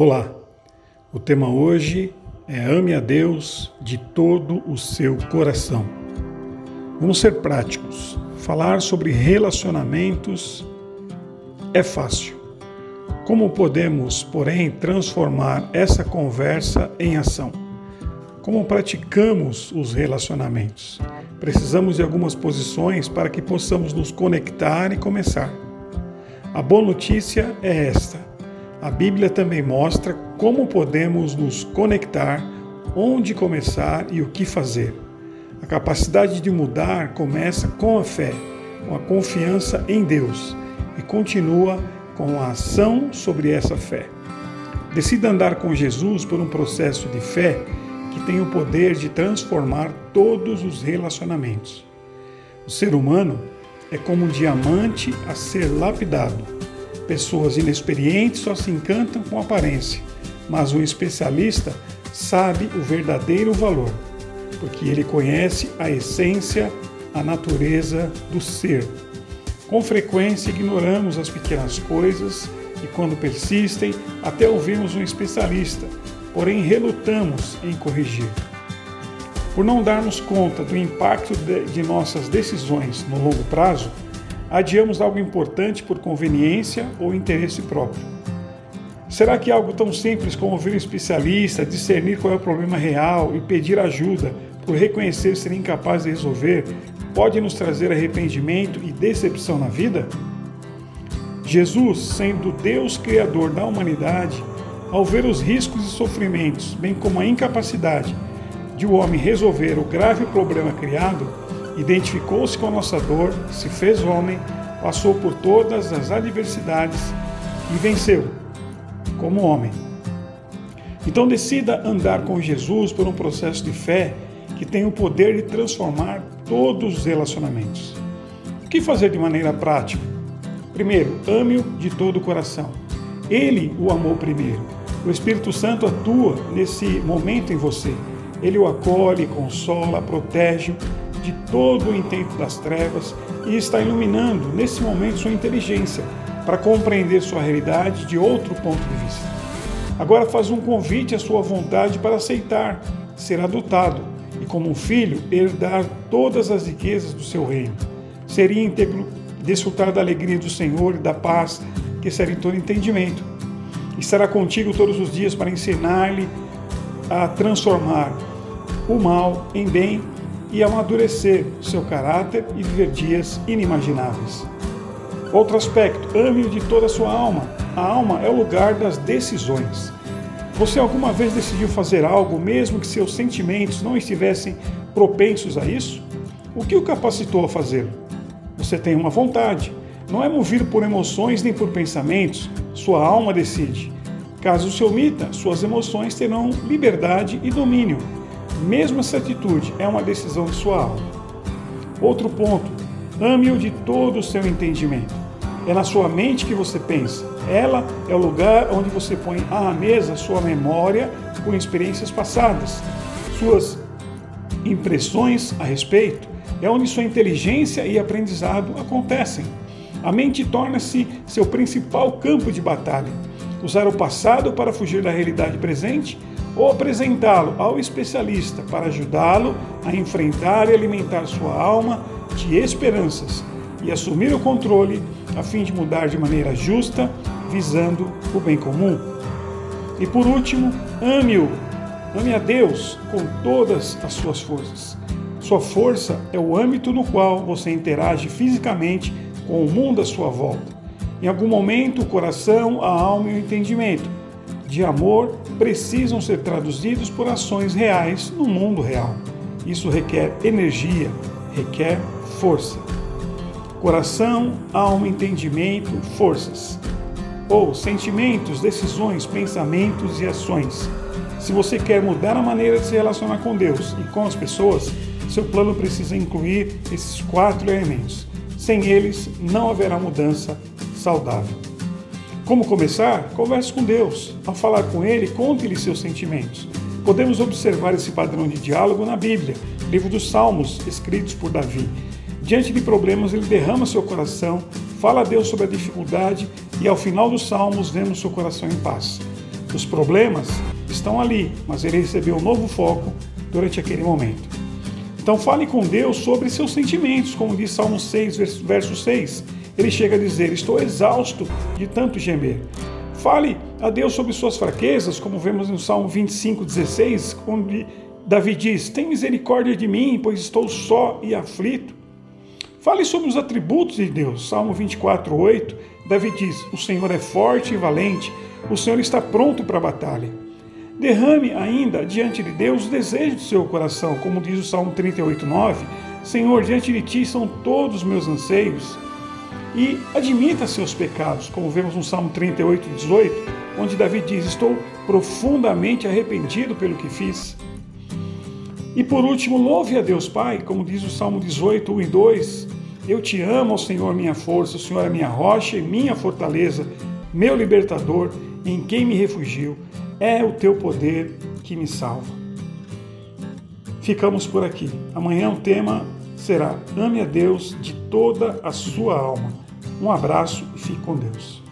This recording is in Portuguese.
Olá, o tema hoje é Ame a Deus de todo o seu coração. Vamos ser práticos. Falar sobre relacionamentos é fácil. Como podemos, porém, transformar essa conversa em ação? Como praticamos os relacionamentos? Precisamos de algumas posições para que possamos nos conectar e começar. A boa notícia é esta a Bíblia também mostra como podemos nos conectar, onde começar e o que fazer. A capacidade de mudar começa com a fé, com a confiança em Deus e continua com a ação sobre essa fé. Decida andar com Jesus por um processo de fé que tem o poder de transformar todos os relacionamentos. O ser humano é como um diamante a ser lapidado Pessoas inexperientes só se encantam com aparência, mas um especialista sabe o verdadeiro valor, porque ele conhece a essência, a natureza do ser. Com frequência ignoramos as pequenas coisas e, quando persistem, até ouvimos um especialista, porém relutamos em corrigir. Por não darmos conta do impacto de nossas decisões no longo prazo, adiamos algo importante por conveniência ou interesse próprio? Será que algo tão simples como ouvir um especialista, discernir qual é o problema real e pedir ajuda por reconhecer ser incapaz de resolver pode nos trazer arrependimento e decepção na vida? Jesus, sendo Deus Criador da humanidade, ao ver os riscos e sofrimentos, bem como a incapacidade de o homem resolver o grave problema criado, identificou-se com a nossa dor, se fez homem, passou por todas as adversidades e venceu como homem. Então decida andar com Jesus por um processo de fé que tem o poder de transformar todos os relacionamentos. O que fazer de maneira prática? Primeiro, ame-o de todo o coração. Ele o amou primeiro. O Espírito Santo atua nesse momento em você. Ele o acolhe, consola, protege de todo o intento das trevas e está iluminando nesse momento sua inteligência para compreender sua realidade de outro ponto de vista. Agora faz um convite à sua vontade para aceitar, ser adotado e, como um filho, herdar todas as riquezas do seu reino. Ser íntegro, desfrutar da alegria do Senhor e da paz que excede todo entendimento. Estará contigo todos os dias para ensinar-lhe a transformar o mal em bem e amadurecer seu caráter e viver dias inimagináveis. Outro aspecto, ame-o de toda a sua alma. A alma é o lugar das decisões. Você alguma vez decidiu fazer algo mesmo que seus sentimentos não estivessem propensos a isso? O que o capacitou a fazê-lo? Você tem uma vontade. Não é movido por emoções nem por pensamentos. Sua alma decide. Caso se omita, suas emoções terão liberdade e domínio mesmo essa atitude é uma decisão de sua alma. Outro ponto, ame-o de todo o seu entendimento. É na sua mente que você pensa. Ela é o lugar onde você põe à mesa sua memória com experiências passadas, suas impressões a respeito. É onde sua inteligência e aprendizado acontecem. A mente torna-se seu principal campo de batalha. Usar o passado para fugir da realidade presente ou apresentá-lo ao especialista para ajudá-lo a enfrentar e alimentar sua alma de esperanças e assumir o controle a fim de mudar de maneira justa, visando o bem comum. E por último, ame-o. Ame a Deus com todas as suas forças. Sua força é o âmbito no qual você interage fisicamente com o mundo à sua volta. Em algum momento, o coração, a alma e o entendimento de amor precisam ser traduzidos por ações reais no mundo real. Isso requer energia, requer força. Coração, alma, entendimento, forças. Ou sentimentos, decisões, pensamentos e ações. Se você quer mudar a maneira de se relacionar com Deus e com as pessoas, seu plano precisa incluir esses quatro elementos. Sem eles, não haverá mudança saudável. Como começar? Converse com Deus. Ao falar com Ele, conte-lhe seus sentimentos. Podemos observar esse padrão de diálogo na Bíblia, livro dos Salmos, escritos por Davi. Diante de problemas, ele derrama seu coração, fala a Deus sobre a dificuldade e ao final dos Salmos vemos seu coração em paz. Os problemas estão ali, mas ele recebeu um novo foco durante aquele momento. Então fale com Deus sobre seus sentimentos, como diz Salmo 6, verso 6. Ele chega a dizer: Estou exausto de tanto gemer. Fale a Deus sobre suas fraquezas, como vemos no Salmo 25, 16, onde Davi diz: Tem misericórdia de mim, pois estou só e aflito. Fale sobre os atributos de Deus. Salmo 24, 8. Davi diz: O Senhor é forte e valente, o Senhor está pronto para a batalha. Derrame ainda diante de Deus o desejo do seu coração, como diz o Salmo 38, 9. Senhor, diante de ti são todos os meus anseios. E admita seus pecados, como vemos no Salmo 38, 18, onde Davi diz: Estou profundamente arrependido pelo que fiz. E por último, louve a Deus Pai, como diz o Salmo 18, 1 e 2. Eu te amo, Senhor, minha força, o Senhor é minha rocha e minha fortaleza, meu libertador, em quem me refugio. É o teu poder que me salva. Ficamos por aqui. Amanhã o tema será Ame a Deus de toda a sua alma. Um abraço e fique com Deus.